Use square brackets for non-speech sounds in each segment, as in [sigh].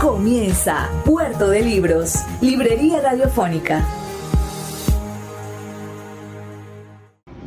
Comienza Puerto de Libros, Librería Radiofónica.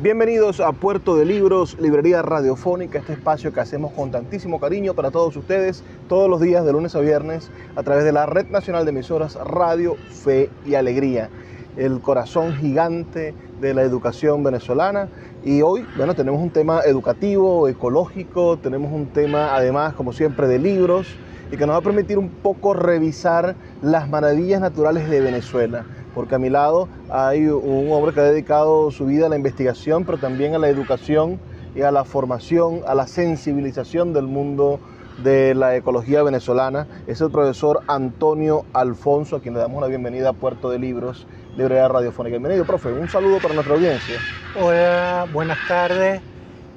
Bienvenidos a Puerto de Libros, Librería Radiofónica, este espacio que hacemos con tantísimo cariño para todos ustedes todos los días de lunes a viernes a través de la Red Nacional de Emisoras Radio, Fe y Alegría, el corazón gigante de la educación venezolana. Y hoy, bueno, tenemos un tema educativo, ecológico, tenemos un tema además, como siempre, de libros y que nos va a permitir un poco revisar las maravillas naturales de Venezuela. Porque a mi lado hay un hombre que ha dedicado su vida a la investigación, pero también a la educación y a la formación, a la sensibilización del mundo de la ecología venezolana. Es el profesor Antonio Alfonso, a quien le damos la bienvenida a Puerto de Libros, Librería Radiofónica. Bienvenido, profe. Un saludo para nuestra audiencia. Hola, buenas tardes,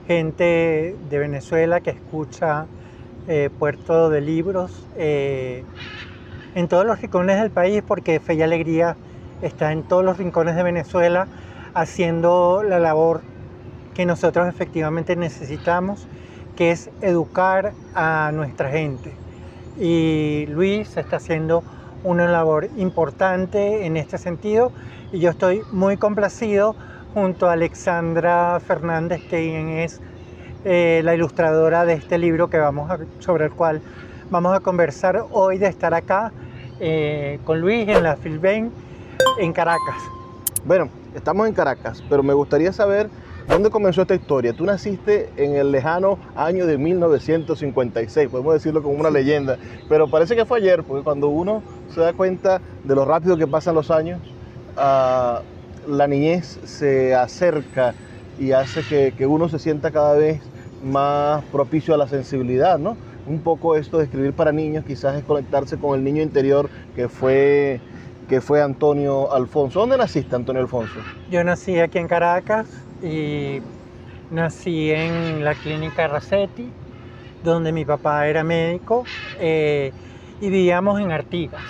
gente de Venezuela que escucha eh, Puerto de Libros eh, en todos los rincones del país, porque Fe y Alegría está en todos los rincones de Venezuela haciendo la labor que nosotros efectivamente necesitamos, que es educar a nuestra gente. Y Luis está haciendo una labor importante en este sentido y yo estoy muy complacido junto a Alexandra Fernández, quien es eh, la ilustradora de este libro que vamos sobre el cual vamos a conversar hoy de estar acá eh, con Luis en la Filben en Caracas. Bueno, estamos en Caracas, pero me gustaría saber dónde comenzó esta historia. Tú naciste en el lejano año de 1956, podemos decirlo como una leyenda, pero parece que fue ayer, porque cuando uno se da cuenta de lo rápido que pasan los años, uh, la niñez se acerca y hace que, que uno se sienta cada vez más propicio a la sensibilidad, ¿no? Un poco esto de escribir para niños quizás es conectarse con el niño interior que fue, que fue Antonio Alfonso. ¿Dónde naciste, Antonio Alfonso? Yo nací aquí en Caracas y nací en la clínica Racetti, donde mi papá era médico eh, y vivíamos en Artigas.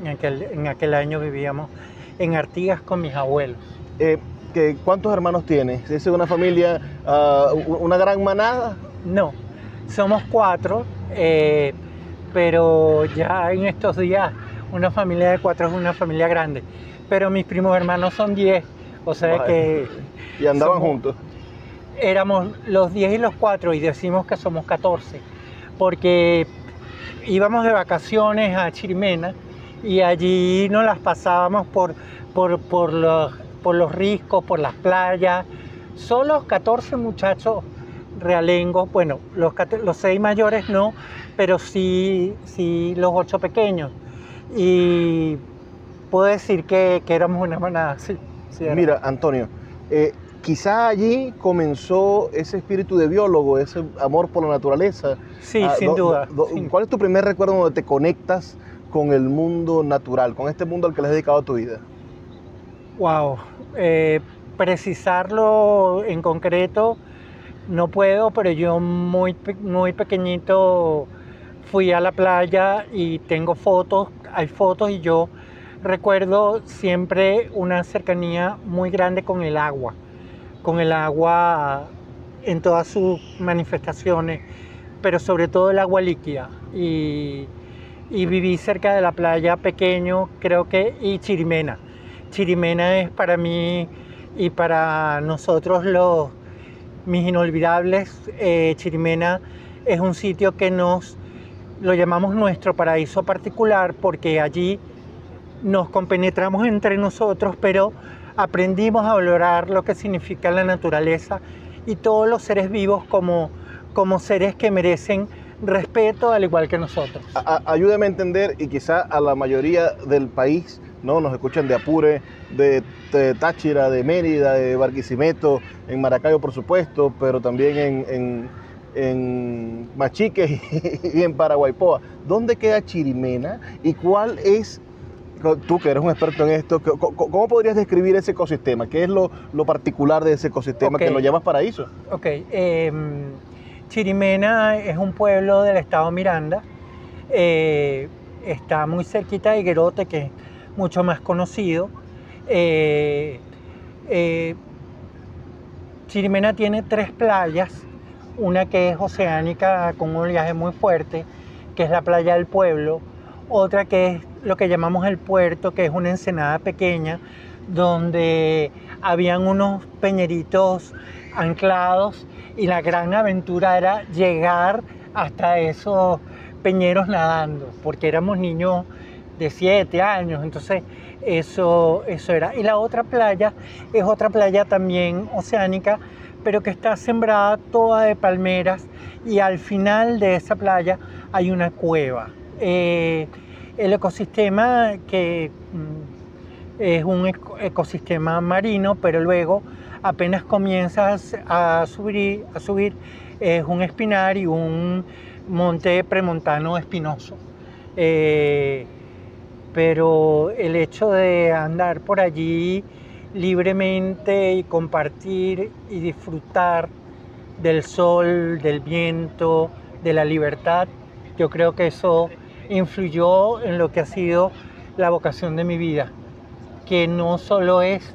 En aquel, en aquel año vivíamos en Artigas con mis abuelos. Eh, ¿cuántos hermanos tienes? ¿Es una familia, uh, una gran manada? No, somos cuatro, eh, pero ya en estos días una familia de cuatro es una familia grande. Pero mis primos hermanos son diez, o sea que... ¿Y andaban somos- juntos? Éramos los diez y los cuatro y decimos que somos 14, porque íbamos de vacaciones a Chirimena y allí nos las pasábamos por, por, por, los, por los riscos, por las playas. Solo 14 muchachos realengos, bueno, los, los seis mayores no, pero sí, sí los ocho pequeños. Y puedo decir que, que éramos una manada, sí. Mira, Antonio, eh, quizá allí comenzó ese espíritu de biólogo, ese amor por la naturaleza. Sí, Ah, sin do- duda. do- sin- ¿Cuál es tu primer recuerdo donde te conectas con el mundo natural, con este mundo al que le has dedicado tu vida? Wow. Eh, precisarlo en concreto no puedo, pero yo muy, muy pequeñito fui a la playa y tengo fotos, hay fotos y yo recuerdo siempre una cercanía muy grande con el agua, con el agua en todas sus manifestaciones, pero sobre todo el agua líquida. Y, viví cerca de la playa pequeño, creo que, y Chirimena. Chirimena es para mí y para nosotros los mis inolvidables. Eh, Chirimena es un sitio que nos lo llamamos nuestro paraíso particular porque allí nos compenetramos entre nosotros, pero aprendimos a valorar lo que significa la naturaleza y todos los seres vivos como, como seres que merecen respeto al igual que nosotros. ayúdame a entender y quizá a la mayoría del país, ¿no? Nos escuchan de Apure, de, Táchira, de Mérida, de Barquisimeto, en Maracayo por supuesto, pero también en, en, en Machique [laughs] y en Paraguaypoa. ¿Dónde queda Chirimena y cuál es tú que eres un experto en esto, ¿cómo podrías describir ese ecosistema? ¿Qué es lo, particular de ese ecosistema que lo llamas paraíso? Ok, em, Chirimena es un pueblo del estado Miranda, eh, está muy cerquita de Higuerote, que es mucho más conocido. Eh, eh, Chirimena tiene tres playas, una que es oceánica con un oleaje muy fuerte, que es la playa del pueblo, otra que es lo que llamamos el puerto, que es una ensenada pequeña, donde habían unos peñeritos anclados y la gran aventura era llegar hasta esos peñeros nadando, porque éramos niños de 7 años, entonces eso, eso era. Y la otra playa es otra playa también oceánica, pero que está sembrada toda de palmeras y al final de esa playa hay una cueva. Eh, el ecosistema que mm, es un ecosistema marino, pero luego apenas comienzas a subir, a subir es un espinar y un monte premontano espinoso. Eh, pero el hecho de andar por allí libremente y compartir y disfrutar del sol, del viento, de la libertad, yo creo que eso influyó en lo que ha sido la vocación de mi vida, que no solo es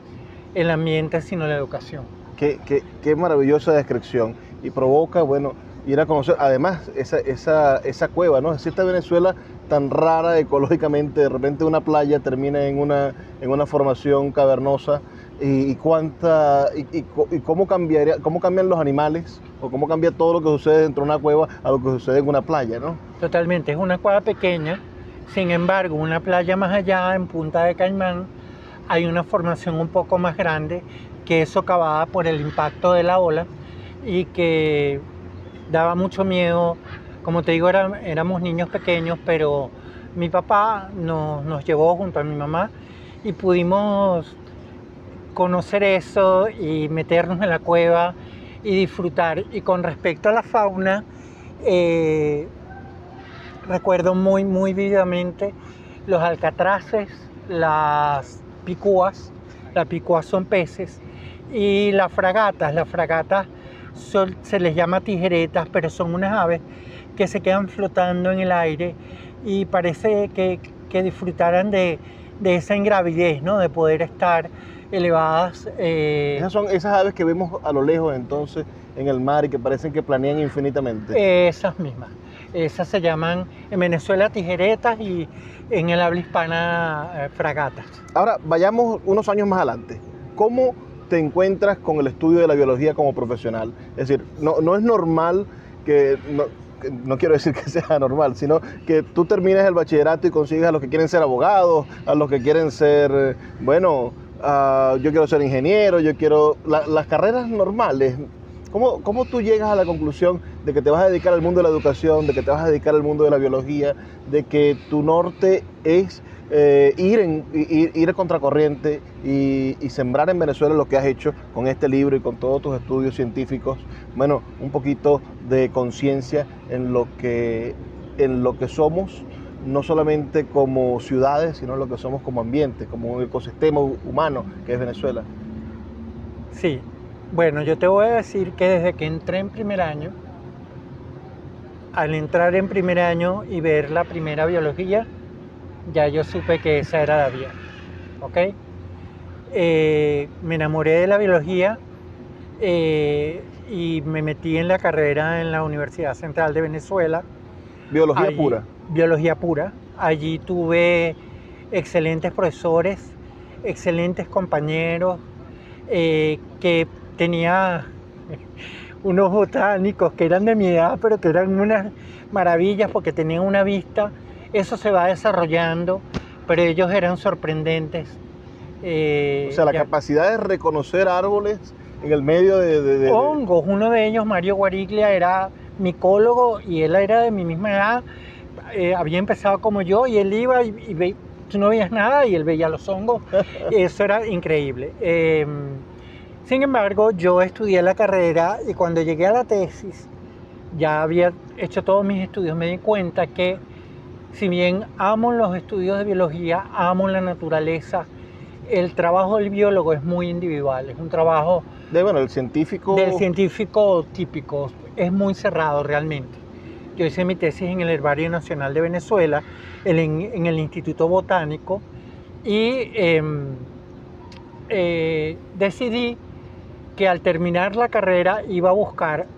el ambiente, sino la educación. Qué, qué, maravillosa descripción y provoca, bueno, ir a conocer, además, esa, esa, esa cueva, ¿no? Es esta Venezuela tan rara ecológicamente, de repente una playa termina en una, en una formación cavernosa y, cuánta y, cómo cambiaría cómo cambian los animales o cómo cambia todo lo que sucede dentro de una cueva a lo que sucede en una playa, ¿no? Totalmente, es una cueva pequeña, sin embargo, una playa más allá, en Punta de Caimán, hay una formación un poco más grande que es socavada por el impacto de la ola y que daba mucho miedo. Como te digo, éramos niños pequeños, pero mi papá nos, nos llevó junto a mi mamá y pudimos conocer eso y meternos en la cueva y disfrutar. Y con respecto a la fauna, eh, recuerdo muy, muy vividamente los alcatraces, las picúas, las picúas son peces, y las fragatas. Las fragatas se les llama tijeretas, pero son unas aves que se quedan flotando en el aire y parece que, que disfrutaran de, de esa ingravidez, ¿no? de poder estar elevadas. Eh, esas son esas aves que vemos a lo lejos entonces en el mar y que parecen que planean infinitamente. Esas mismas. Esas se llaman en Venezuela tijeretas y en el habla hispana eh, fragatas. Ahora, vayamos unos años más adelante. ¿Cómo te encuentras con el estudio de la biología como profesional? Es decir, no, no es normal que... No, no quiero decir que [laughs] sea normal, sino que tú termines el bachillerato y consigues a los que quieren ser abogados, a los que quieren ser, bueno, Ah, yo quiero ser ingeniero, yo quiero... las carreras normales, ¿cómo, ¿cómo tú llegas a la conclusión de que te vas a dedicar al mundo de la educación, de que te vas a dedicar al mundo de la biología, de que tu norte es eh, ir, en, ir, ir contracorriente y, y, sembrar en Venezuela lo que has hecho con este libro y con todos tus estudios científicos, bueno, un poquito de conciencia en lo que en lo que somos no solamente como ciudades, sino lo que somos como ambiente, como un ecosistema humano que es Venezuela. Sí, bueno, yo te voy a decir que desde que entré en primer año, al entrar en primer año y ver la primera biología, ya yo supe que esa era la vía. ¿Ok? Eh, me enamoré de la biología eh, y me metí en la carrera en la Universidad Central de Venezuela. Biología Allí- pura. Biología pura. Allí tuve excelentes profesores, excelentes compañeros, eh, que tenía [laughs] unos botánicos que eran de mi edad, pero que eran unas maravillas porque tenían una vista. Eso se va desarrollando, pero ellos eran sorprendentes. Eh, O sea, la ya- capacidad de reconocer árboles en el medio de... de- de- de- hongos. Uno de ellos, Mario Guariglia, era micólogo y él era de mi misma edad. eh, había empezado como yo y él iba y, y ve- tú no veías nada y él veía los hongos. [laughs] Eso era increíble. Eh, sin embargo, yo estudié la carrera y cuando llegué a la tesis, ya había hecho todos mis estudios, me di cuenta que si bien amo los estudios de biología, amo la naturaleza, el trabajo del biólogo es muy individual, es un trabajo de, bueno, el científico... del científico típico. Es muy cerrado realmente. Yo hice mi tesis en el Herbario Nacional de Venezuela, el- en, en el Instituto Botánico, y em, eh, decidí que al terminar la carrera iba a buscar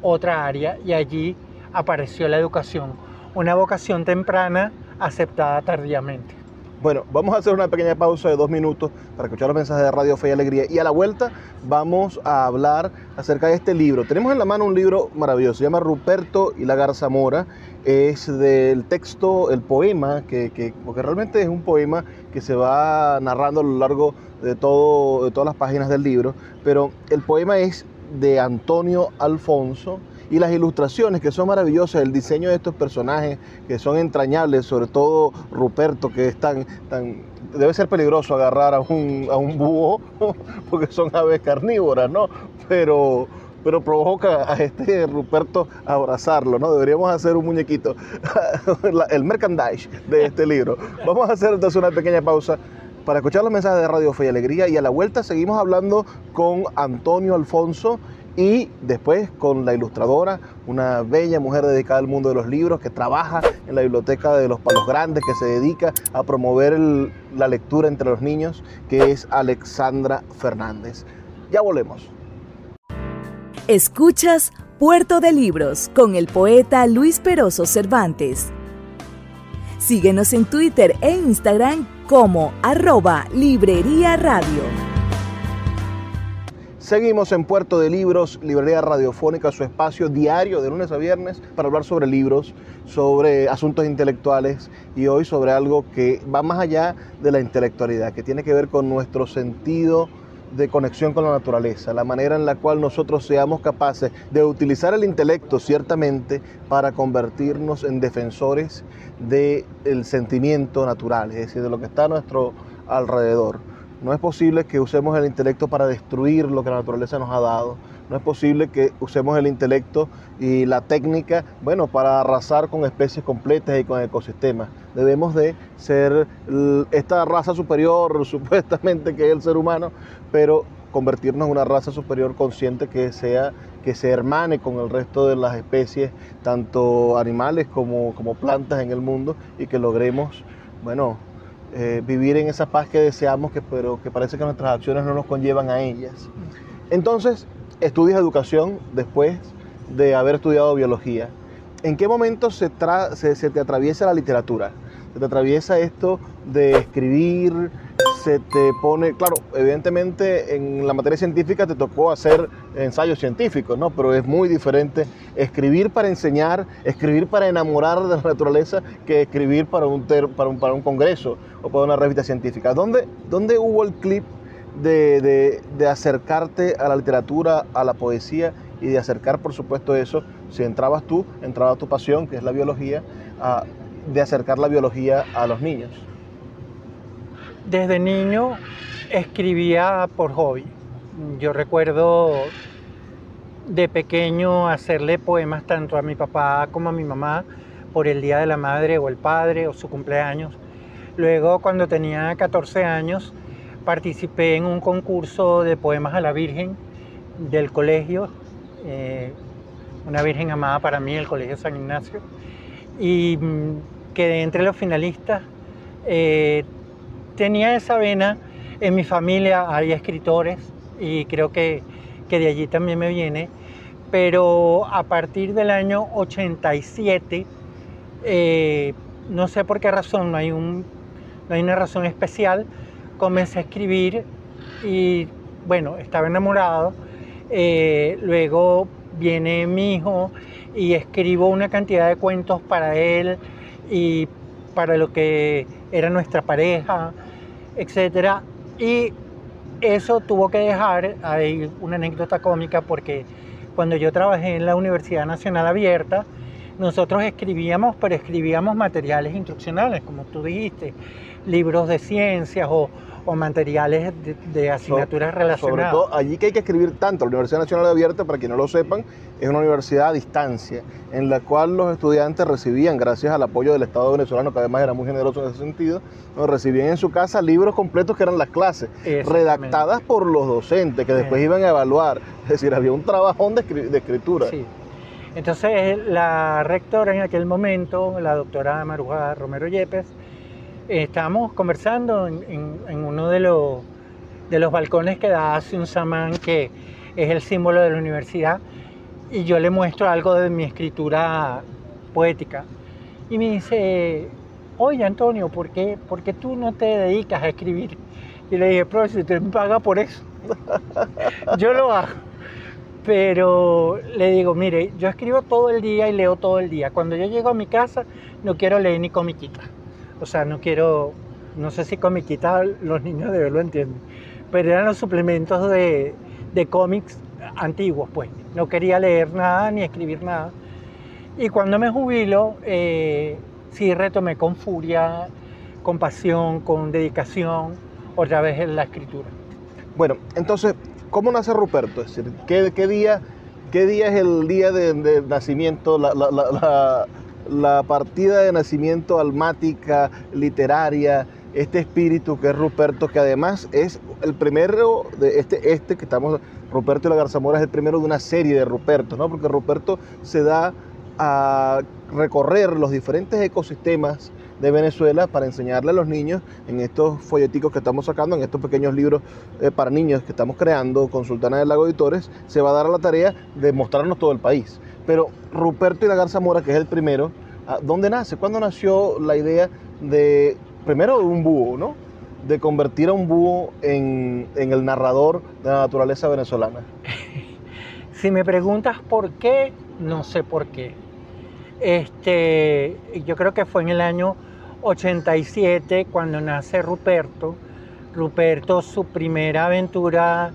otra área y allí apareció la educación, una vocación temprana aceptada tardíamente. Bueno, vamos a hacer una pequeña pausa de dos minutos para escuchar los mensajes de Radio Fe y Alegría. Y a la vuelta vamos a hablar acerca de este libro. Tenemos en la mano un libro maravilloso, se llama Ruperto y la Garza Mora. Es del texto, el poema, que, que- porque realmente es un poema que se va narrando a lo largo de, todo, de todas las páginas del libro. Pero el poema es de Antonio Alfonso y las ilustraciones que son maravillosas, el diseño de estos personajes que son entrañables, sobre todo Ruperto, que es tan, tan debe ser peligroso agarrar a un, a un búho [laughs] porque son aves carnívoras, ¿no? Pero, pero provoca a este Ruperto a abrazarlo, ¿no? Deberíamos hacer un muñequito, [laughs] el merchandise de este libro. Vamos a hacer entonces una pequeña pausa para escuchar los mensajes de Radio Fe y Alegría y a la vuelta seguimos hablando con Antonio Alfonso y después con la ilustradora, una bella mujer dedicada al mundo de los libros que trabaja en la biblioteca de los Palos Grandes, que se dedica a promover la lectura entre los niños, que es Alexandra Fernández. Ya volvemos. Escuchas Puerto de Libros con el poeta Luis Peroso Cervantes. Síguenos en Twitter e Instagram como arroba Librería Radio. Seguimos en Puerto de Libros, Librería Radiofónica, su espacio diario de lunes a viernes para hablar sobre libros, sobre asuntos intelectuales y hoy sobre algo que va más allá de la intelectualidad, que tiene que ver con nuestro sentido de conexión con la naturaleza, la manera en la cual nosotros seamos capaces de utilizar el intelecto ciertamente para convertirnos en defensores del sentimiento natural, es decir, de lo que está a nuestro alrededor. No es posible que usemos el intelecto para destruir lo que la naturaleza nos ha dado. No es posible que usemos el intelecto y la técnica, bueno, para arrasar con especies completas y con ecosistemas. Debemos de ser esta raza superior, [laughs] supuestamente que es el ser humano, pero convertirnos en una raza superior consciente que sea que se hermane con el resto de las especies, tanto animales como, como plantas en el mundo, y que logremos, bueno, eh, vivir en esa paz que deseamos, que, pero que parece que nuestras acciones no nos conllevan a ellas. Entonces, estudias educación después de haber estudiado biología. ¿En qué momento se, se te atraviesa la literatura? Se te atraviesa esto de escribir, se te pone, claro, evidentemente en la materia científica te tocó hacer ensayos científicos, ¿no? Pero es muy diferente escribir para enseñar, escribir para enamorar de la naturaleza que escribir para un, ter- para un, para un congreso o para una revista científica. ¿Dónde, dónde hubo el clip de, de- de acercarte a la literatura, a la poesía y de acercar, por supuesto, eso, si entrabas tú, entraba tu pasión, que es la biología, a- de acercar la biología a los niños? Desde niño escribía por hobby. Yo recuerdo de pequeño hacerle poemas tanto a mi papá como a mi mamá por el Día de la Madre o el Padre o su cumpleaños. Luego, cuando tenía 14 años, participé en un concurso de poemas a la Virgen del colegio, eh, una Virgen amada para mí, el Colegio San Ignacio, y mm, quedé entre los finalistas eh, tenía esa vena. En mi familia hay escritores y creo que, que de allí también me viene. Pero a partir del año 87, eh, no sé por qué razón, no hay, un, no hay una razón especial, comencé a escribir y bueno, estaba enamorado. Eh, luego viene mi hijo y escribo una cantidad de cuentos para él y para lo que era nuestra pareja, etc. Y eso tuvo que dejar, hay una anécdota cómica porque cuando yo trabajé en la Universidad Nacional Abierta, nosotros escribíamos, pero escribíamos materiales instruccionales, como tú dijiste, libros de ciencias o, o materiales de, asignaturas relacionadas. Sobre todo allí que hay que escribir tanto. La Universidad Nacional Abierta, para quienes no lo sepan, es una universidad a distancia, en la cual los estudiantes recibían, gracias al apoyo del Estado venezolano, que además era muy generoso en ese sentido, recibían en su casa libros completos que eran las clases, redactadas por los docentes, que después iban a evaluar. Es decir, había un trabajón de, de escritura. Sí. Entonces, la rectora en aquel momento, la doctora Maruja Romero Yepes, estábamos conversando en, uno de los, balcones que da hacia un samán, que es el símbolo de la universidad, y yo le muestro algo de mi escritura poética. Y me dice, oye Antonio, ¿por qué, ¿por tú no te dedicas a escribir? Y le dije, profesor, si te paga por eso. [laughs] yo lo hago. Pero le digo, mire, yo escribo todo el día y leo todo el día. Cuando yo llego a mi casa, no quiero leer ni comiquita. O sea, no quiero, no sé si comiquita los niños de ver lo entienden, pero eran los suplementos de, de cómics antiguos, pues. No quería leer nada ni escribir nada. Y cuando me jubilo, eh, sí retomé con furia, con pasión, con dedicación, otra vez en la escritura. Bueno, entonces, ¿cómo nace Ruperto? Es decir, ¿qué, día, qué día es el día de, nacimiento, la, partida de nacimiento almática, literaria, este espíritu que es Ruperto, que además es el primero de este, este que estamos, Ruperto y la Garzamora es el primero de una serie de Rupertos, ¿no? Porque Ruperto se da a recorrer los diferentes ecosistemas de Venezuela para enseñarle a los niños en estos folleticos que estamos sacando, en estos pequeños libros eh, para niños que estamos creando con Sultana del Lago Editores, se va a dar a la tarea de mostrarnos todo el país. Pero Ruperto y la Garza Mora, que es el primero, ah, ¿dónde nace? ¿Cuándo nació la idea de, primero, un búho, ¿no? De convertir a un búho en, el narrador de la naturaleza venezolana. [laughs] si me preguntas por qué, no sé por qué. Este, yo creo que fue en el año 87 cuando nace Ruperto. Ruperto, su primera aventura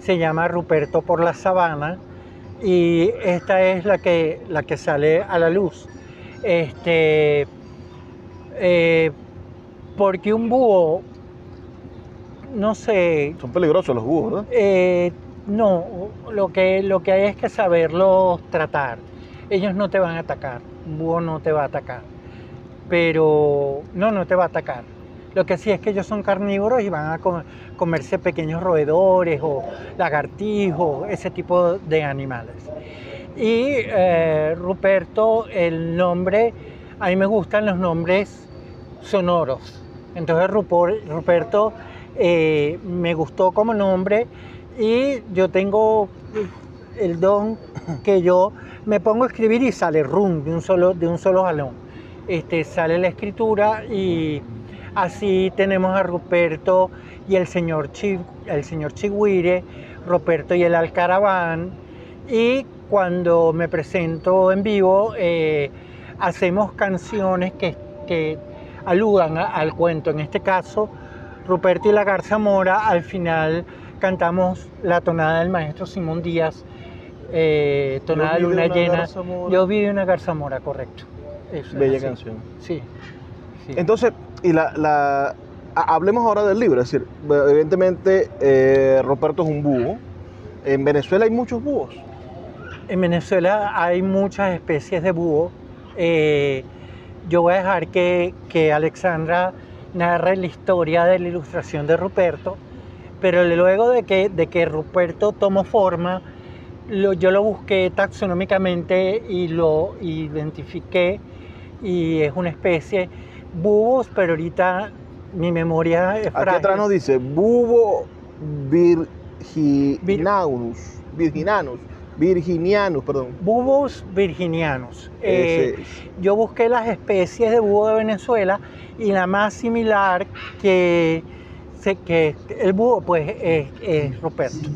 se llama Ruperto por la Sabana y esta es la que, la que sale a la luz. Este, eh, porque un búho, no sé... Son peligrosos los búhos, ¿verdad? Eh, no, lo que, lo que hay es que saberlos tratar. Ellos no te van a atacar, un búho no te va a atacar, pero no, no te va a atacar lo que sí es que ellos son carnívoros y van a comerse pequeños roedores o lagartijos, ese tipo de animales. Y eh, Ruperto, el nombre, a mí me gustan los nombres sonoros. Entonces Ruperto eh, me gustó como nombre y yo tengo el don que yo me pongo a escribir y sale rum de un solo, de un solo jalón. Este, sale la escritura y Así tenemos a Ruperto y el señor, el señor Chigüire, Ruperto y el Alcaraván. Y cuando me presento en vivo, eh, hacemos canciones que, que aludan al cuento. En este caso, Ruperto y la Garza Mora, al final cantamos la tonada del maestro Simón Díaz, eh, tonada de luna llena. Yo vi una Garza Mora, Bella canción. Sí. Entonces, y la, hablemos ahora del libro, es decir, evidentemente eh, Roberto es un búho. En Venezuela hay muchos búhos. En Venezuela hay muchas especies de búho. Eh, yo voy a dejar que, que, Alexandra narre la historia de la ilustración de Ruperto, pero luego de que, de que Ruperto tomó forma, yo lo busqué taxonómicamente y lo identifiqué y es una especie bubos, pero ahorita mi memoria es Aquí frágil. atrás nos dice bubo virginanus, virginanus, virginianus, perdón. Bubos virginianos. Eh, yo busqué las especies de búho de Venezuela y la más similar que, que el búho pues es, es Ruperto.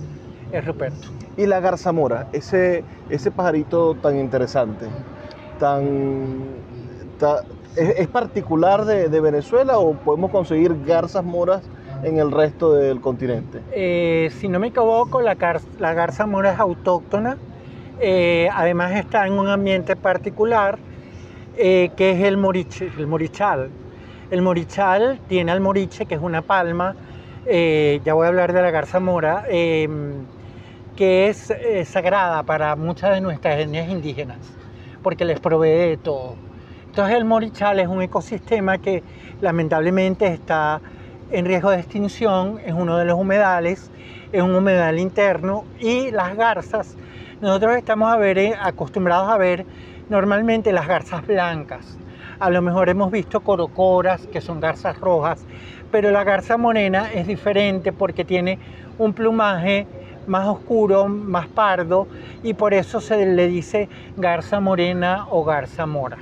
Es Ruperto. Y la garzamora, ese, ese pajarito tan interesante, tan, ta- ¿es, particular de, Venezuela o podemos conseguir garzas moras en el resto del continente? Eh, si no me equivoco, la, gar- la garza mora es autóctona. Eh, además está en un ambiente particular eh, que es el, morich- el morichal. El morichal tiene al moriche, que es una palma. ya voy a hablar de la garza mora, eh, que es eh, sagrada para muchas de nuestras etnias indígenas, porque les provee de todo. Entonces el morichal es un ecosistema que lamentablemente está en riesgo de extinción, es uno de los humedales, es un humedal interno y las garzas, nosotros estamos a ver, eh, acostumbrados a ver normalmente las garzas blancas. A lo mejor hemos visto corocoras, que son garzas rojas, pero la garza morena es diferente porque tiene un plumaje más oscuro, más pardo, y por eso se le dice garza morena o garza mora.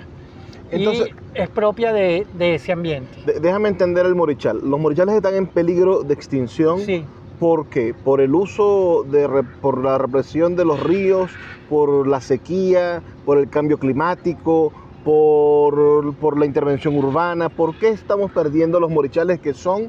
Entonces- y es propia de, de ese ambiente. De- déjame entender el morichal. Los morichales están en peligro de extinción. Sí. ¿Por qué? Por el uso, de, por la represión de los ríos, por la sequía, por el cambio climático, por, por la intervención urbana. ¿Por qué estamos perdiendo los morichales que son,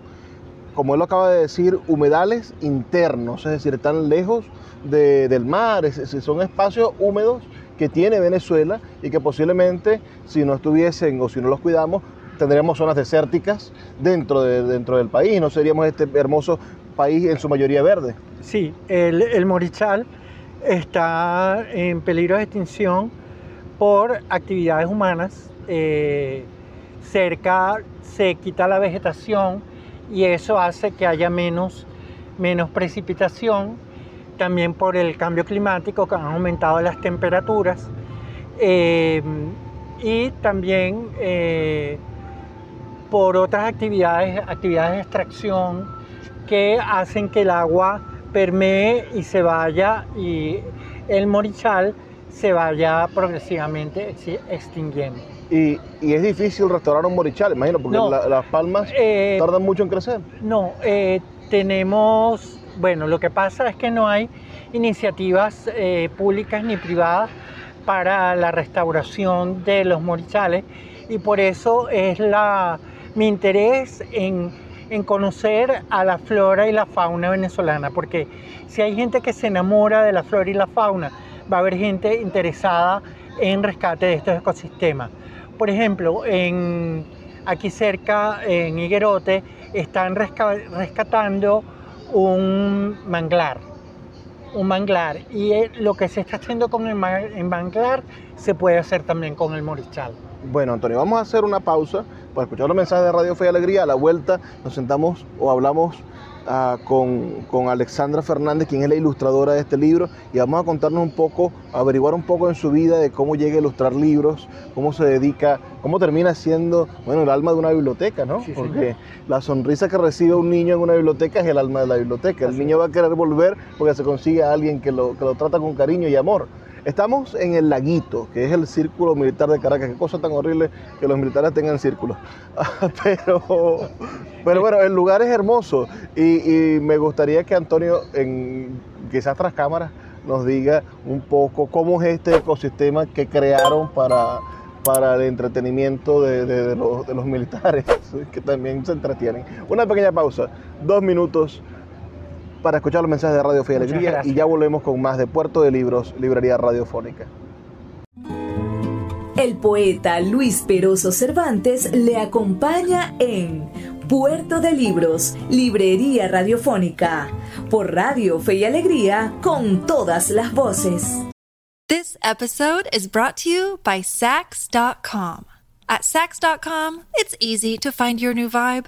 como él lo acaba de decir, humedales internos? Es decir, están lejos de- del mar, son espacios húmedos que tiene Venezuela y que posiblemente si no estuviesen o si no los cuidamos, tendríamos zonas desérticas dentro, de- dentro del país, no seríamos este hermoso país en su mayoría verde. Sí, el, el morichal está en peligro de extinción por actividades humanas. Eh, cerca se quita la vegetación y eso hace que haya menos, menos precipitación. También por el cambio climático que han aumentado las temperaturas. Eh, y también eh, por otras actividades, actividades de extracción que hacen que el agua permee y se vaya y el morichal se vaya progresivamente extinguiendo. Y, y es difícil restaurar un morichal, imagino, porque No. la- las palmas Eh, tardan mucho en crecer. No, eh, tenemos, bueno, lo que pasa es que no hay iniciativas eh, públicas ni privadas para la restauración de los morichales y por eso es la, mi interés en, en conocer a la flora y la fauna venezolana, porque si hay gente que se enamora de la flora y la fauna, va a haber gente interesada en rescate de estos ecosistemas. Por ejemplo, en, aquí cerca, en Higuerote, están resca- rescatando un manglar, un manglar. Y eh, lo que se está haciendo con el manglar se puede hacer también con el morichal. Bueno, Antonio, vamos a hacer una pausa para escuchar los mensajes de Radio Fe y Alegría. A la vuelta nos sentamos o hablamos ah, con, con Alexandra Fernández, quien es la ilustradora de este libro, y vamos a contarnos un poco, averiguar un poco en su vida de cómo llega a ilustrar libros, cómo se dedica, cómo termina siendo, bueno, el alma de una biblioteca, ¿no? Sí, porque la sonrisa que recibe un niño en una biblioteca es el alma de la biblioteca. El Así niño va a querer volver porque se consigue a alguien que lo, que lo trata con cariño y amor. Estamos en el laguito, que es el círculo militar de Caracas. Qué cosa tan horrible que los militares tengan círculos. [laughs] pero, pero bueno, el lugar es hermoso y, me gustaría que Antonio, en, quizás tras cámaras, nos diga un poco cómo es este ecosistema que crearon para, para el entretenimiento de, de los militares, [laughs] que también se entretienen. Una pequeña pausa, dos minutos para escuchar los mensajes de Radio Fe y Alegría y ya volvemos con más de Puerto de Libros, Librería Radiofónica. El poeta Luis Peroso Cervantes le acompaña en Puerto de Libros, Librería Radiofónica, por Radio Fe y Alegría, con todas las voces. This episode is brought to you by Sax.com. At Sax.com, it's easy to find your new vibe.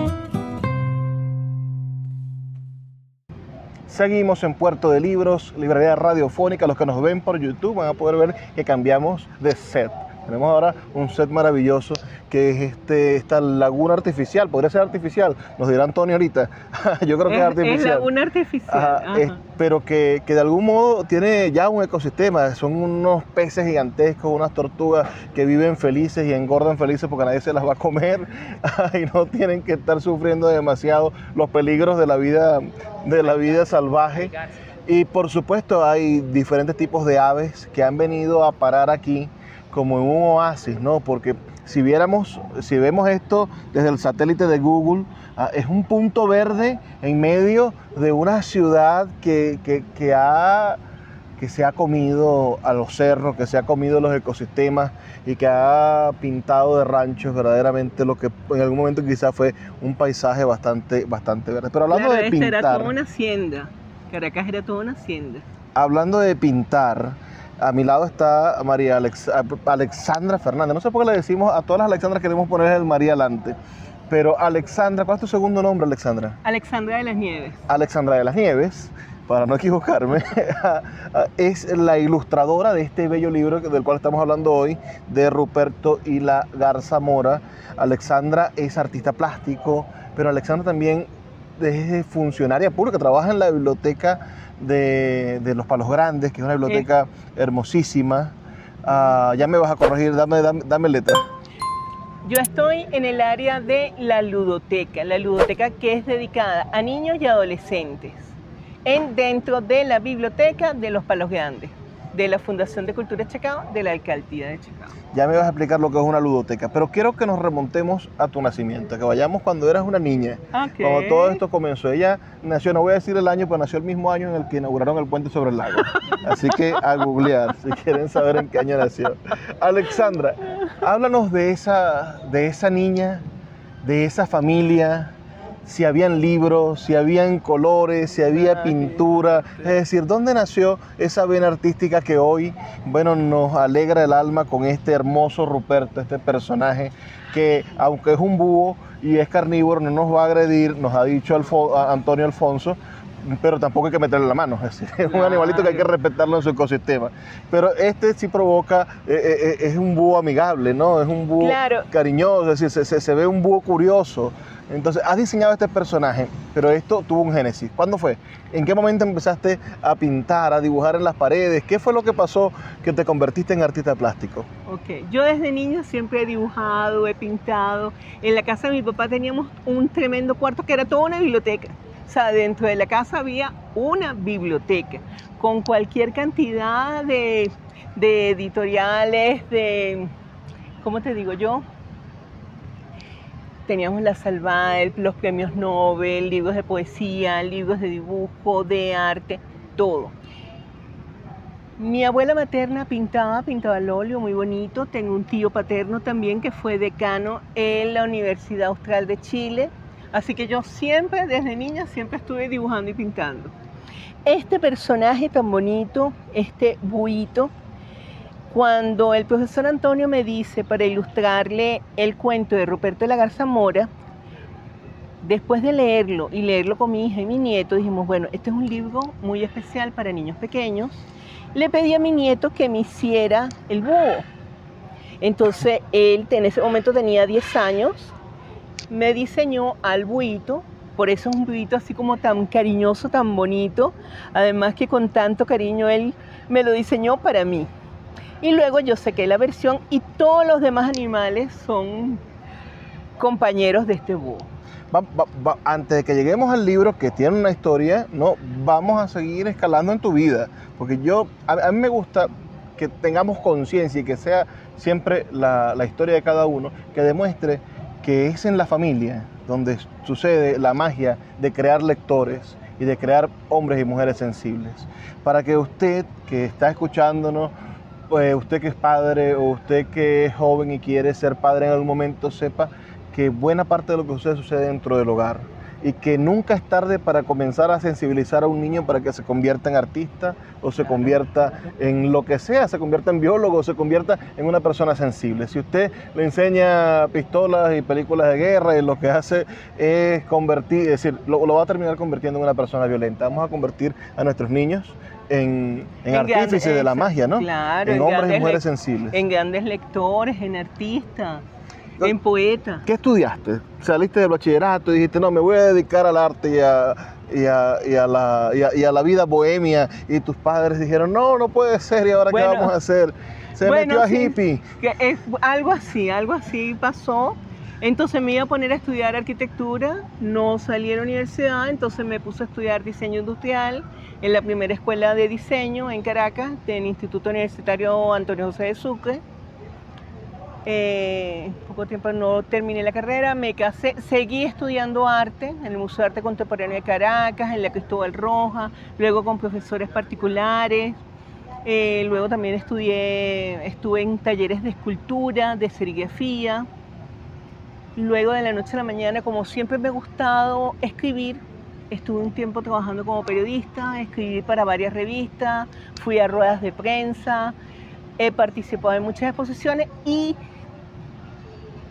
Seguimos en Puerto de Libros, librería radiofónica. Los que nos ven por YouTube van a poder ver que cambiamos de set. Tenemos ahora un set maravilloso que es este, esta laguna artificial. Podría ser artificial, nos dirá Antonio ahorita. [laughs] Yo creo que es, artificial. Es laguna artificial. Ajá, es, pero que, que, de algún modo tiene ya un ecosistema. Son unos peces gigantescos, unas tortugas que viven felices y engordan felices porque nadie se las va a comer [laughs] y no tienen que estar sufriendo demasiado los peligros de la vida, de la vida salvaje. Y por supuesto hay diferentes tipos de aves que han venido a parar aquí como en un oasis, ¿no? Porque si viéramos, si vemos esto desde el satélite de Google, ah, es un punto verde en medio de una ciudad que, que, que, ha, que se ha comido a los cerros, que se ha comido los ecosistemas y que ha pintado de ranchos verdaderamente lo que en algún momento quizás fue un paisaje bastante, bastante verde. Pero hablando claro, de pintar... Era toda una hacienda. Caracas era toda una hacienda. Hablando de pintar, a mi lado está María Alex, Alexandra Fernández. No sé por qué le decimos a todas las Alexandras queremos poner el María adelante. Pero Alexandra, ¿cuál es tu segundo nombre, Alexandra? Alexandra de las Nieves. Alexandra de las Nieves, para no equivocarme, [laughs] es la ilustradora de este bello libro del cual estamos hablando hoy, de Ruperto y la Garza Mora. Alexandra es artista plástico, pero Alexandra también es funcionaria pública, trabaja en la biblioteca de, de, Los Palos Grandes, que es una biblioteca sí. hermosísima. Uh, ya me vas a corregir, dame, dame, dame, letra. Yo estoy en el área de la ludoteca, la ludoteca que es dedicada a niños y adolescentes, en, dentro de la biblioteca de Los Palos Grandes, de la Fundación de Cultura de Chacao, de la Alcaldía de Chacao. Ya me vas a explicar lo que es una ludoteca, pero quiero que nos remontemos a tu nacimiento, que vayamos cuando eras una niña, okay. cuando todo esto comenzó. Ella nació, no voy a decir el año, pero nació el mismo año en el que inauguraron el puente sobre el lago. Así que a googlear si quieren saber en qué año nació. Alexandra, háblanos de esa, de esa niña, de esa familia, si habían libros, si habían colores, si había pintura, es decir, ¿dónde nació esa vena artística que hoy, bueno, nos alegra el alma con este hermoso Ruperto, este personaje que aunque es un búho y es carnívoro, no nos va a agredir, nos ha dicho Alfo Antonio Alfonso, pero tampoco hay que meterle la mano, [laughs] es, decir, es un animalito que hay que respetarlo en su ecosistema. Pero este sí provoca, eh, eh, es un búho amigable, ¿no? Es un búho claro. cariñoso, es decir, se, se, se ve un búho curioso. Entonces, has diseñado este personaje, pero esto tuvo un génesis. ¿Cuándo fue? ¿En qué momento empezaste a pintar, a dibujar en las paredes? ¿Qué fue lo que pasó que te convertiste en artista plástico? Ok, yo desde niña siempre he dibujado, he pintado. En la casa de mi papá teníamos un tremendo cuarto que era toda una biblioteca. O sea, dentro de la casa había una biblioteca con cualquier cantidad de, de editoriales, de, ¿cómo te digo yo? Teníamos la Salvae, los premios Nobel, libros de poesía, libros de dibujo, de arte, todo. Mi abuela materna pintaba, pintaba al óleo muy bonito. Tengo un tío paterno también que fue decano en la Universidad Austral de Chile. Así que yo siempre, desde niña, siempre estuve dibujando y pintando. Este personaje tan bonito, este buito, cuando el profesor Antonio me dice para ilustrarle el cuento de Ruperto de la Garza Mora, después de leerlo y leerlo con mi hija y mi nieto, dijimos, bueno, este es un libro muy especial para niños pequeños. Le pedí a mi nieto que me hiciera el búho. Entonces él en ese momento tenía 10 años, me diseñó al buito, por eso es un buito así como tan cariñoso, tan bonito, además que con tanto cariño él me lo diseñó para mí. Y luego yo saqué la versión y todos los demás animales son compañeros de este búho. Antes de que lleguemos al libro que tiene una historia, no, vamos a seguir escalando en tu vida, porque yo, a, a mí me gusta que tengamos conciencia y que sea siempre la, la historia de cada uno, que demuestre que es en la familia donde sucede la magia de crear lectores y de crear hombres y mujeres sensibles. Para que usted que está escuchándonos, pues usted que es padre o usted que es joven y quiere ser padre en algún momento sepa que buena parte de lo que sucede sucede dentro del hogar y que nunca es tarde para comenzar a sensibilizar a un niño para que se convierta en artista o se convierta en lo que sea, se convierta en biólogo o se convierta en una persona sensible. Si usted le enseña pistolas y películas de guerra y lo que hace es convertir, es decir, lo, va a terminar convirtiendo en una persona violenta. Vamos a convertir a nuestros niños en, artífices de la magia, ¿no? Claro, en, hombres y mujeres sensibles. En grandes lectores, en artistas en poeta. ¿Qué estudiaste? Saliste del bachillerato y dijiste, no, me voy a dedicar al arte y a, y a, la, y a, la, vida bohemia. Y tus padres dijeron, no, no puede ser, ¿y ahora qué vamos a hacer? Se metió a hippie. es, algo así, algo así pasó. Entonces me iba a poner a estudiar arquitectura, no salí a la universidad, entonces me puse a estudiar diseño industrial en la primera escuela de diseño en Caracas, del Instituto Universitario Antonio José de Sucre. Eh, poco tiempo no terminé la carrera, me casé, seguí estudiando arte en el Museo de Arte Contemporáneo de Caracas, en la Cristóbal Roja, luego con profesores particulares, eh, luego también estudié, estuve en talleres de escultura, de serigrafía, luego de la noche a la mañana, como siempre me ha gustado escribir, estuve un tiempo trabajando como periodista, escribí para varias revistas, fui a ruedas de prensa, he participado en muchas exposiciones y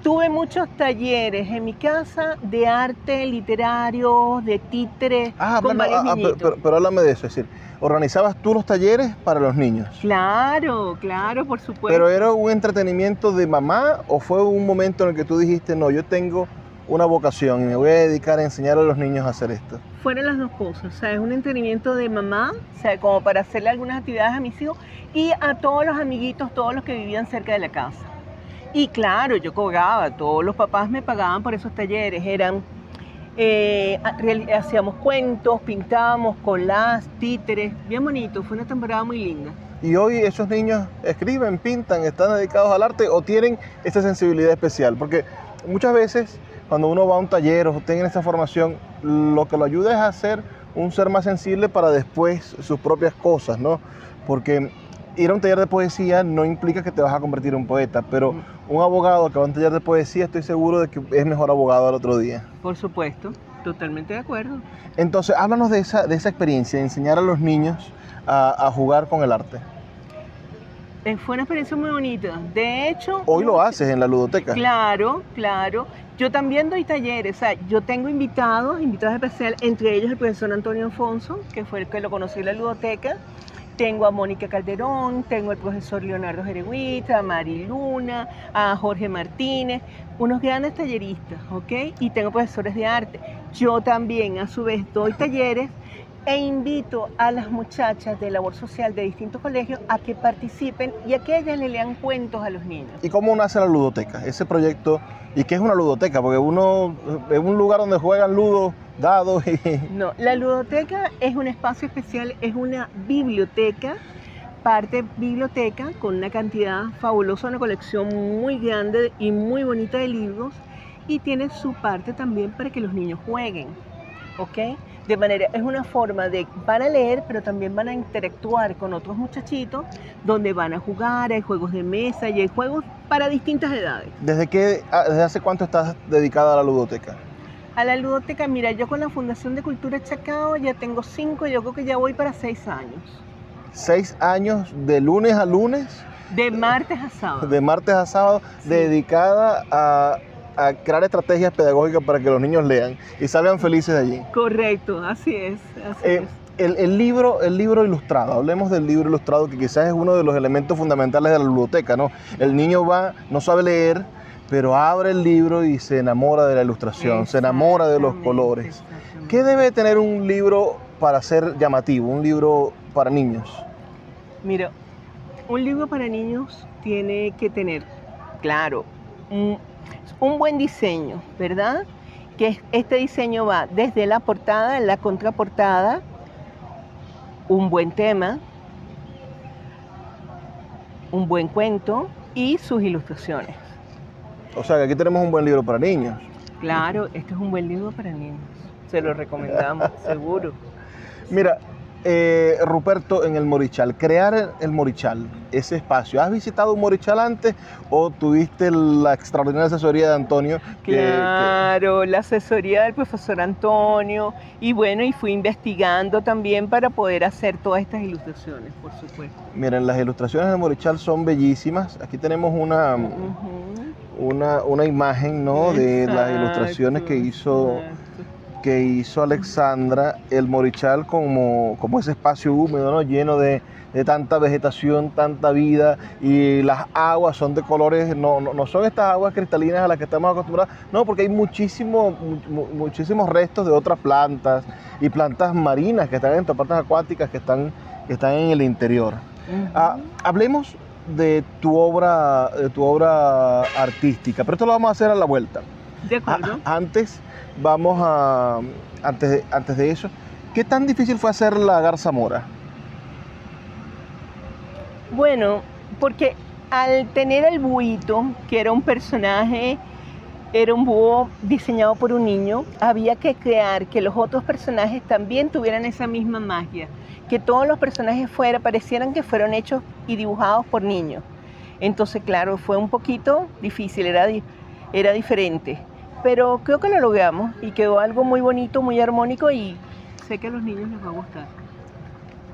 Tuve muchos talleres en mi casa de arte literario, de títeres, ah, con varios ah, ah, pero, pero, háblame de eso, es decir, ¿organizabas tú los talleres para los niños? Claro, claro, por supuesto. ¿Pero era un entretenimiento de mamá o fue un momento en el que tú dijiste, no, yo tengo una vocación y me voy a dedicar a enseñar a los niños a hacer esto? Fueron las dos cosas, o sea, es un entretenimiento de mamá, o sea, como para hacerle algunas actividades a mis hijos y a todos los amiguitos, todos los que vivían cerca de la casa. Y claro, yo cobraba, todos los papás me pagaban por esos talleres, eran, eh, hacíamos cuentos, pintábamos colas, títeres, bien bonito, fue una temporada muy linda. Y hoy esos niños escriben, pintan, están dedicados al arte o tienen esa sensibilidad especial, porque muchas veces cuando uno va a un taller o tiene esa formación, lo que lo ayuda es a ser un ser más sensible para después sus propias cosas, ¿no? Porque ir a un taller de poesía no implica que te vas a convertir en un poeta, pero un abogado que va a un taller de poesía estoy seguro de que es mejor abogado al otro día. Por supuesto, totalmente de acuerdo. Entonces, háblanos de esa, de esa experiencia, de enseñar a los niños a, jugar con el arte. Eh, fue una experiencia muy bonita. De hecho... Hoy lo haces en la ludoteca. Claro, claro. Yo también doy talleres, o sea, yo tengo invitados, invitados especiales, entre ellos el profesor Antonio Alfonso, que fue el que lo conocí en la ludoteca, tengo a Mónica Calderón, tengo al profesor Leonardo Jerewita, a Mari Luna, a Jorge Martínez, unos grandes talleristas, ¿ok? Y tengo profesores de arte. Yo también, a su vez, doy talleres e invito a las muchachas de labor social de distintos colegios a que participen y a que ellas le lean cuentos a los niños. ¿Y cómo nace la ludoteca? Ese proyecto, ¿y qué es una ludoteca? Porque uno es un lugar donde juegan ludo dados y... [laughs] No, la ludoteca es un espacio especial, es una biblioteca, parte biblioteca con una cantidad fabulosa, una colección muy grande y muy bonita de libros y tiene su parte también para que los niños jueguen, ¿ok? De manera, es una forma de, van a leer, pero también van a interactuar con otros muchachitos, donde van a jugar, hay juegos de mesa y hay juegos para distintas edades. ¿Desde, qué, ah, desde hace cuánto estás dedicada a la ludoteca? A la ludoteca, mira, yo con la Fundación de Cultura Chacao ya tengo cinco, yo creo que ya voy para seis años. ¿Seis años de lunes a lunes? De martes a sábado. De martes a sábado, dedicada a, crear estrategias pedagógicas para que los niños lean y salgan felices de allí. Correcto, así es. Eh, el, el, libro, el libro ilustrado, hablemos del libro ilustrado que quizás es uno de los elementos fundamentales de la biblioteca, ¿no? El niño va, no sabe leer, pero abre el libro y se enamora de la ilustración, se enamora de los colores. ¿Qué debe tener un libro para ser llamativo, un libro para niños? Mira, un libro para niños tiene que tener, claro, un, buen diseño, ¿verdad? Que este diseño va desde la portada, la contraportada, un buen tema, un buen cuento y sus ilustraciones. O sea que aquí tenemos un buen libro para niños. Claro, este es un buen libro para niños. Se lo recomendamos, [laughs] seguro. Mira, eh, Ruperto, en el Morichal, crear el Morichal, ese espacio. ¿Has visitado un Morichal antes o tuviste la extraordinaria asesoría de Antonio? Claro, la asesoría del profesor Antonio. Y bueno, y fui investigando también para poder hacer todas estas ilustraciones, por supuesto. Miren, las ilustraciones del Morichal son bellísimas. Aquí tenemos una, una, una, imagen ¿no? de las ilustraciones que hizo que hizo Alexandra, el Morichal como, como ese espacio húmedo, ¿no? lleno de, tanta vegetación, tanta vida, y las aguas son de colores, no, no, son estas aguas cristalinas a las que estamos acostumbrados, no, porque hay muchísimo, muchísimos restos de otras plantas y plantas marinas que están en plantas acuáticas que están, que están en el interior. Ah, hablemos de tu obra, de tu obra artística, pero esto lo vamos a hacer a la vuelta. De acuerdo. antes, vamos a, antes de, antes de eso, ¿qué tan difícil fue hacer la Garza Mora? Bueno, porque al tener el buito, que era un personaje, era un búho diseñado por un niño, había que crear que los otros personajes también tuvieran esa misma magia, que todos los personajes fuera, parecieran que fueron hechos y dibujados por niños. Entonces, claro, fue un poquito difícil, era, era diferente pero creo que lo logramos y quedó algo muy bonito, muy armónico y sé que a los niños les va a gustar.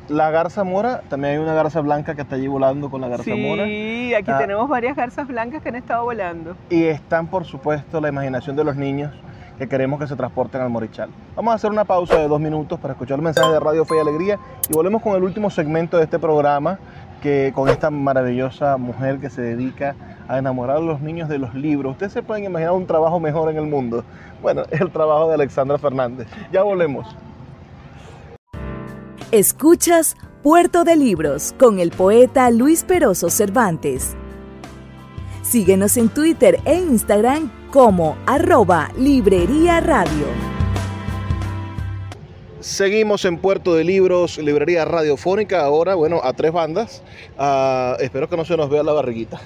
La garza mora, también hay una garza blanca que está allí volando con la garza mora. Sí, aquí ah. tenemos varias garzas blancas que han estado volando. Y están, por supuesto, la imaginación de los niños que queremos que se transporten al Morichal. Vamos a hacer una pausa de dos minutos para escuchar el mensaje de Radio Fe y Alegría y volvemos con el último segmento de este programa que con esta maravillosa mujer que se dedica a enamorar a los niños de los libros. Ustedes se pueden imaginar un trabajo mejor en el mundo. Bueno, es [laughs] el trabajo de Alexandra Fernández. Ya volvemos. Escuchas Puerto de Libros con el poeta Luis Peroso Cervantes. Síguenos en Twitter e Instagram como arroba Librería Radio. Seguimos en Puerto de Libros, librería radiofónica, ahora, bueno, a tres bandas. Ah, espero que no se nos vea la barriguita.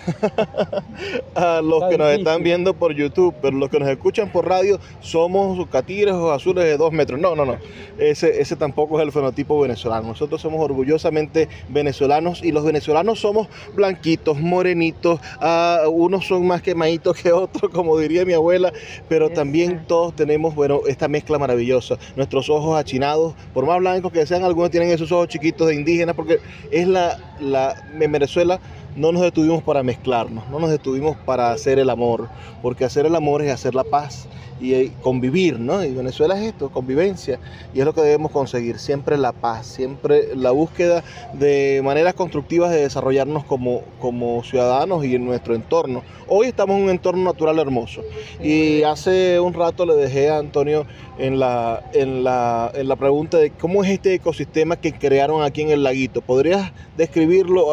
[laughs] a los que nos están viendo por YouTube, pero los que nos escuchan por radio, somos catires o azules de dos metros. No, no, no. Ese, ese tampoco es el fenotipo venezolano. Nosotros somos orgullosamente venezolanos y los venezolanos somos blanquitos, morenitos. Uh, unos son más quemaditos que otros, [laughs] como diría mi abuela, pero también todos tenemos, bueno, esta mezcla maravillosa. Nuestros ojos achinados por más blancos que sean, algunos tienen esos ojos chiquitos de indígenas, porque es la, la, en Venezuela no nos detuvimos para mezclarnos, no nos detuvimos para hacer el amor, porque hacer el amor es hacer la paz y eh, convivir, ¿no? Y Venezuela es esto, convivencia, y es lo que debemos conseguir, siempre la paz, siempre la búsqueda de maneras constructivas de desarrollarnos como, como ciudadanos y en nuestro entorno. Hoy estamos en un entorno natural hermoso, y hace un rato le dejé a Antonio en la, en la, en la pregunta de cómo es este ecosistema que crearon aquí en el laguito. ¿Podrías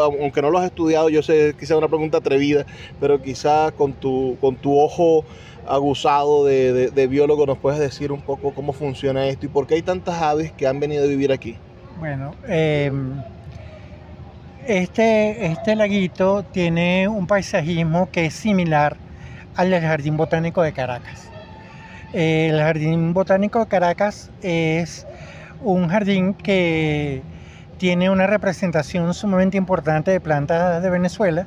aunque no lo has estudiado? Yo sé que sea una pregunta atrevida, pero quizá con tu, con tu ojo aguzado de, biólogo nos puedes decir un poco cómo funciona esto y por qué hay tantas aves que han venido a vivir aquí. Bueno, em, este, este laguito tiene un paisajismo que es similar al del Jardín Botánico de Caracas. El Jardín Botánico de Caracas es un jardín que tiene una representación sumamente importante de plantas de Venezuela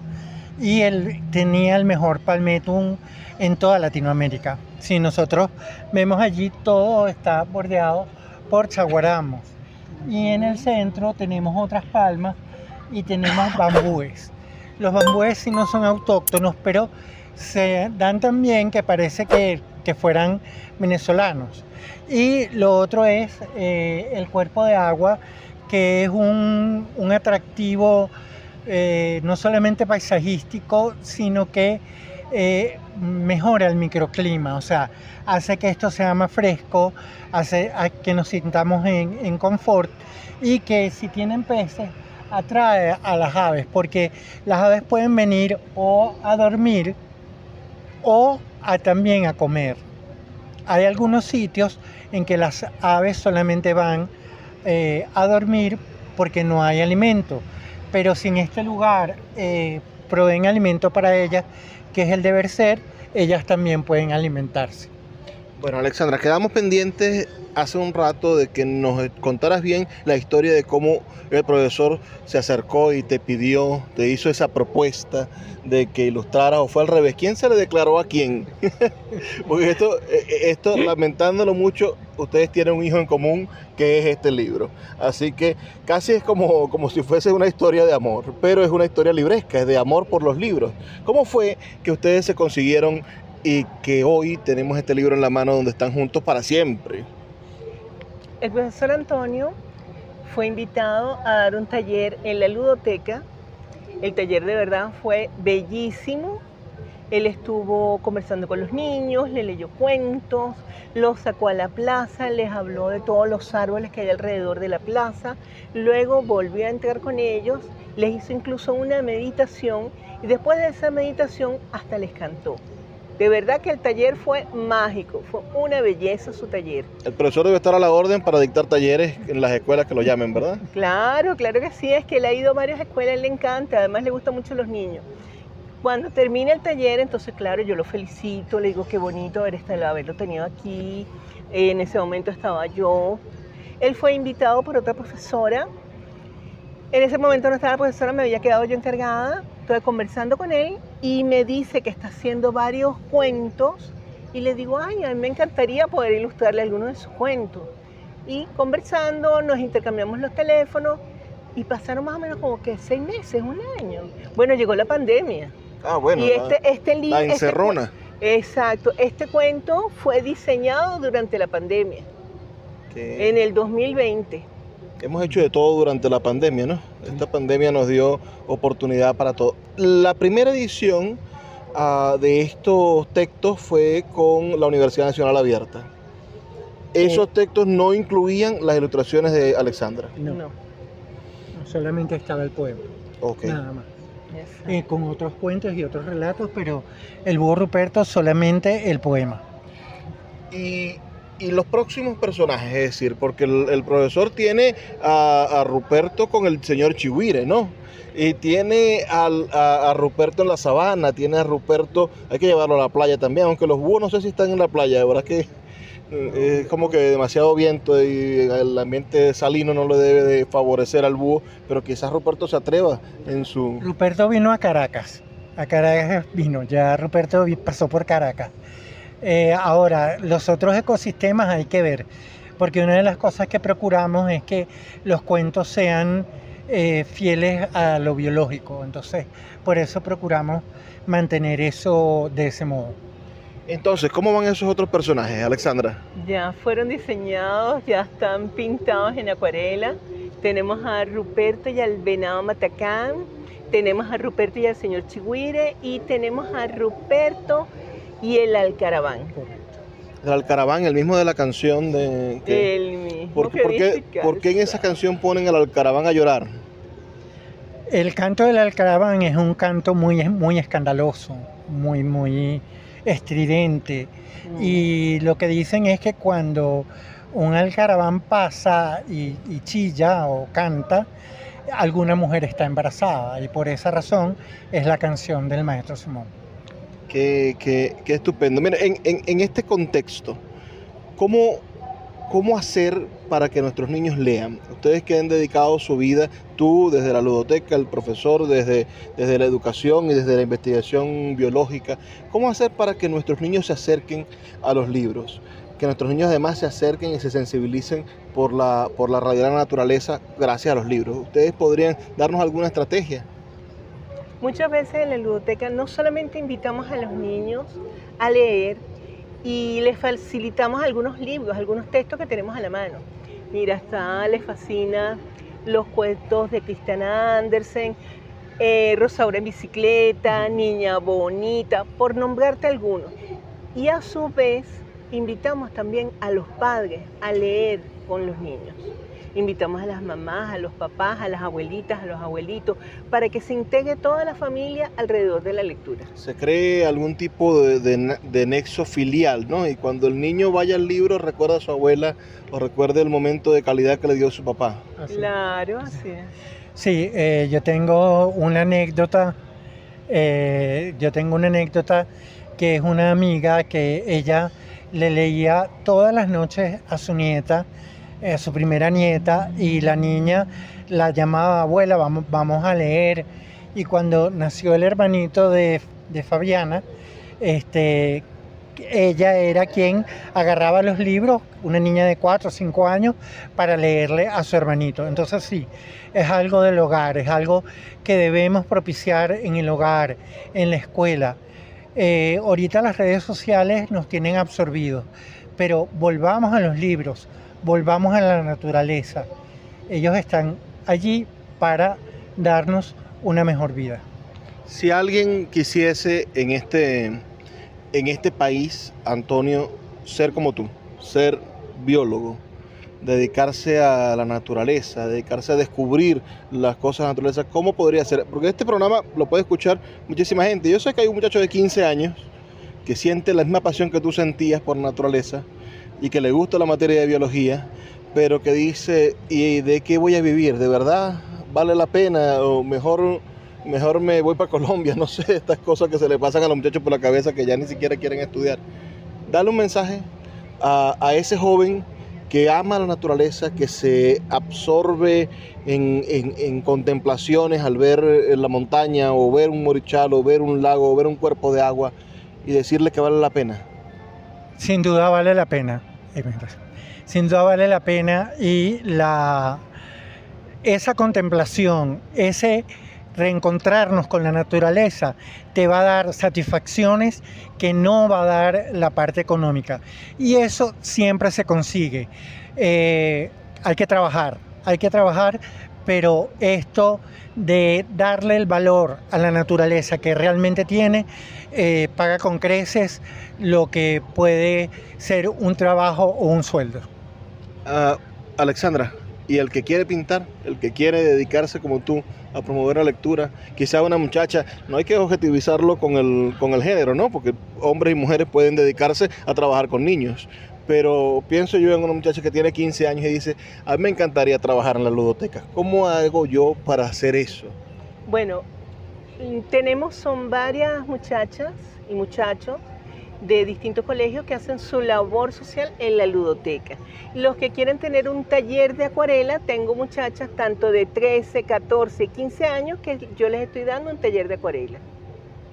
y él tenía el mejor palmetum en toda Latinoamérica. Si nosotros vemos allí, todo está bordeado por chaguaramos. Y en el centro tenemos otras palmas y tenemos bambúes. Los bambúes sí no son autóctonos, pero se dan también que parece que, que fueran venezolanos. Y lo otro es eh, el cuerpo de agua, que es un, un atractivo eh, no solamente paisajístico, sino que eh, mejora el microclima, o sea, hace que esto sea más fresco, hace que nos sintamos en, en confort y que si tienen peces atrae a las aves, porque las aves pueden venir o a dormir o a, también a comer. Hay algunos sitios en que las aves solamente van eh, a dormir porque no hay alimento pero si en este lugar eh, proveen alimento para ellas, que es el deber ser, ellas también pueden alimentarse. Bueno, Alexandra, quedamos pendientes hace un rato de que nos contaras bien la historia de cómo el profesor se acercó y te pidió, te hizo esa propuesta de que ilustraras o fue al revés. ¿Quién se le declaró a quién? [laughs] Porque esto, eh, esto, lamentándolo mucho, ustedes tienen un hijo en común que es este libro. Así que casi es como, como si fuese una historia de amor, pero es una historia libresca, es de amor por los libros. ¿Cómo fue que ustedes se consiguieron y que hoy tenemos este libro en la mano donde están juntos para siempre. El profesor Antonio fue invitado a dar un taller en la ludoteca. El taller de verdad fue bellísimo. Él estuvo conversando con los niños, le leyó cuentos, los sacó a la plaza, les habló de todos los árboles que hay alrededor de la plaza. Luego volvió a entrar con ellos, les hizo incluso una meditación y después de esa meditación hasta les cantó. De verdad que el taller fue mágico, fue una belleza su taller. El profesor debe estar a la orden para dictar talleres en las escuelas que lo llamen, ¿verdad? Claro, claro que sí, es que él ha ido a varias escuelas, le encanta, además le gusta mucho los niños. Cuando termina el taller, entonces claro, yo lo felicito, le digo qué bonito haber estado, haberlo tenido aquí, en ese momento estaba yo. Él fue invitado por otra profesora, en ese momento no estaba la profesora, me había quedado yo encargada, estoy conversando con él y me dice que está haciendo varios cuentos y le digo, ay, a mí me encantaría poder ilustrarle algunos de sus cuentos. Y conversando, nos intercambiamos los teléfonos y pasaron más o menos como que seis meses, un año. Bueno, llegó la pandemia. Ah, bueno. Y este, este libro... La este encerrona. exacto. Este cuento fue diseñado durante la pandemia. En el 2020. Hemos hecho de todo durante la pandemia, ¿no? Esta pandemia nos dio oportunidad para todo. La primera edición uh, de estos textos fue con la Universidad Nacional Abierta. Esos textos no incluían las ilustraciones de Alexandra. No. no. Solamente estaba el poema. Ok. Nada más. Eh, con otros cuentos y otros relatos, pero el búho Ruperto solamente el poema. Y y los próximos personajes, es decir, porque el, profesor tiene a, Ruperto con el señor Chihuire, ¿no? Y tiene a, Ruperto en la sabana, tiene a Ruperto, hay que llevarlo a la playa también, aunque los búhos no sé si están en la playa, de verdad que es como que demasiado viento y el ambiente salino no le debe de favorecer al búho, pero quizás Ruperto se atreva en su... Ruperto vino a Caracas, a Caracas vino, ya Ruperto pasó por Caracas. Eh, ahora, los otros ecosistemas hay que ver, porque una de las cosas que procuramos es que los cuentos sean eh, fieles a lo biológico, entonces por eso procuramos mantener eso de ese modo. Entonces, ¿cómo van esos otros personajes, Alexandra? Ya fueron diseñados, ya están pintados en acuarela. Tenemos a Ruperto y al venado Matacán, tenemos a Ruperto y al señor Chihuire y tenemos a Ruperto y el Alcaraván. El Alcaraván, el mismo de la canción de... el mismo. ¿Por, qué, en esa canción ponen el Alcaraván a llorar? El canto del Alcaraván es un canto muy, muy escandaloso, muy, muy estridente. Mm. Y lo que dicen es que cuando un alcaraván pasa y, y, chilla o canta, alguna mujer está embarazada. Y por esa razón es la canción del maestro Simón. Qué, estupendo. Mira, en, este contexto, ¿cómo, ¿cómo hacer para que nuestros niños lean? Ustedes que han dedicado su vida, tú desde la ludoteca, el profesor, desde, desde la educación y desde la investigación biológica, ¿cómo hacer para que nuestros niños se acerquen a los libros? Que nuestros niños además se acerquen y se sensibilicen por la, por la radial naturaleza gracias a los libros. ¿Ustedes podrían darnos alguna estrategia? Muchas veces en la ludoteca no solamente invitamos a los niños a leer y les facilitamos algunos libros, algunos textos que tenemos a la mano. Mira, está, les fascina los cuentos de Christiana Andersen, eh, Rosaura en bicicleta, Niña Bonita, por nombrarte algunos. Y a su vez invitamos también a los padres a leer con los niños. Invitamos a las mamás, a los papás, a las abuelitas, a los abuelitos, para que se integre toda la familia alrededor de la lectura. Se cree algún tipo de, nexo filial, ¿no? Y cuando el niño vaya al libro, recuerda a su abuela o recuerde el momento de calidad que le dio su papá. Claro, así es. Sí, eh, yo tengo una anécdota, eh, yo tengo una anécdota que es una amiga que ella le leía todas las noches a su nieta, a su primera nieta, y la niña la llamaba abuela, vamos, vamos a leer. Y cuando nació el hermanito de, de Fabiana, este, ella era quien agarraba los libros, una niña de 4 o 5 años, para leerle a su hermanito. Entonces sí, es algo del hogar, es algo que debemos propiciar en el hogar, en la escuela. Eh, ahorita las redes sociales nos tienen absorbidos, pero volvamos a los libros, volvamos a la naturaleza. Ellos están allí para darnos una mejor vida. Si alguien quisiese en este, en este país, Antonio, ser como tú, ser biólogo, dedicarse a la naturaleza, dedicarse a descubrir las cosas de la naturaleza, ¿cómo podría ser? Porque este programa lo puede escuchar muchísima gente. Yo sé que hay un muchacho de 15 años que siente la misma pasión que tú sentías por naturaleza y que le gusta la materia de biología, pero que dice, ¿y de qué voy a vivir? ¿De verdad vale la pena? O mejor, mejor me voy para Colombia, [laughs] no sé, estas cosas que se le pasan a los muchachos por la cabeza que ya ni siquiera quieren estudiar. Dale un mensaje a, a ese joven que ama la naturaleza, que se absorbe en, contemplaciones al ver eh, la montaña o ver un morichal o ver un lago o ver un cuerpo de agua y decirle que vale la pena? Sin duda vale la pena. Sin duda vale la pena y la, esa contemplación, ese reencontrarnos con la naturaleza te va a dar satisfacciones que no va a dar la parte económica. Y eso siempre se consigue. Eh, hay que trabajar, hay que trabajar, pero esto de darle el valor a la naturaleza que realmente tiene, eh, paga con creces lo que puede ser un trabajo o un sueldo. Uh, Alexandra, y el que quiere pintar, el que quiere dedicarse como tú a promover la lectura, quizá una muchacha, no hay que objetivizarlo con el, con el género, ¿no? Porque hombres y mujeres pueden dedicarse a trabajar con niños. Pero pienso yo en una muchacha que tiene 15 años y dice, a mí me encantaría trabajar en la ludoteca. ¿Cómo hago yo para hacer eso? Bueno, tenemos, son varias muchachas y muchachos de distintos colegios que hacen su labor social en la ludoteca. Los que quieren tener un taller de acuarela, tengo muchachas tanto de 13, 14, 15 años que yo les estoy dando un taller de acuarela.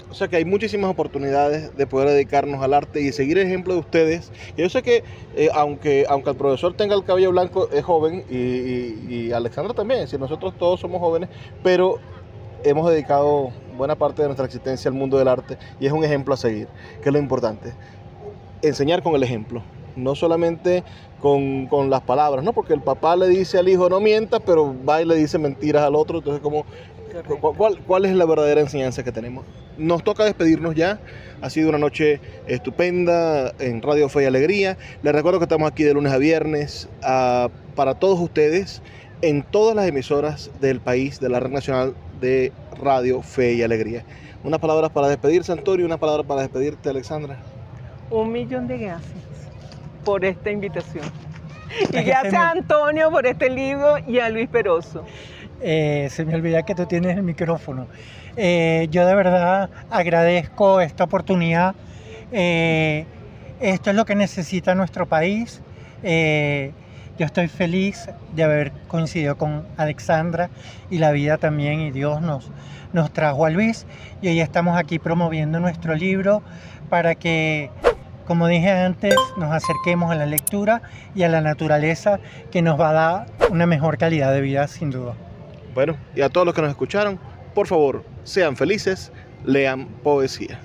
O sea que hay muchísimas oportunidades de poder dedicarnos al arte y seguir el ejemplo de ustedes. Yo sé que eh, aunque, aunque el profesor tenga el cabello blanco, es joven y, y Alexandra también, si nosotros todos somos jóvenes, pero hemos dedicado buena parte de nuestra existencia al mundo del arte y es un ejemplo a seguir, que es lo importante. Enseñar con el ejemplo, no solamente con, las palabras, ¿no? Porque el papá le dice al hijo no mientas, pero va y le dice mentiras al otro, entonces como... ¿Cuál, ¿Cuál es la verdadera enseñanza que tenemos? Nos toca despedirnos ya. Ha sido una noche estupenda en Radio Fe y Alegría. Les recuerdo que estamos aquí de lunes a viernes ah, para todos ustedes en todas las emisoras del país de la Red Nacional de Radio Fe y Alegría. Unas palabras para despedirse, Antonio, y una palabra para despedirte, Alexandra. Un millón de gracias por esta invitación. Y gracias a Antonio por este libro y a Luis Peroso. Eh, se me olvida que tú tienes el micrófono. Eh, yo de verdad agradezco esta oportunidad. Eh, esto es lo que necesita nuestro país. Yo estoy feliz de haber coincidido con Alexandra y la vida también y Dios nos, nos trajo a Luis y hoy estamos aquí promoviendo nuestro libro para que, como dije antes, nos acerquemos a la lectura y a la naturaleza que nos va a dar una mejor calidad de vida sin duda. Bueno, y a todos los que nos escucharon, por favor, sean felices, lean poesía.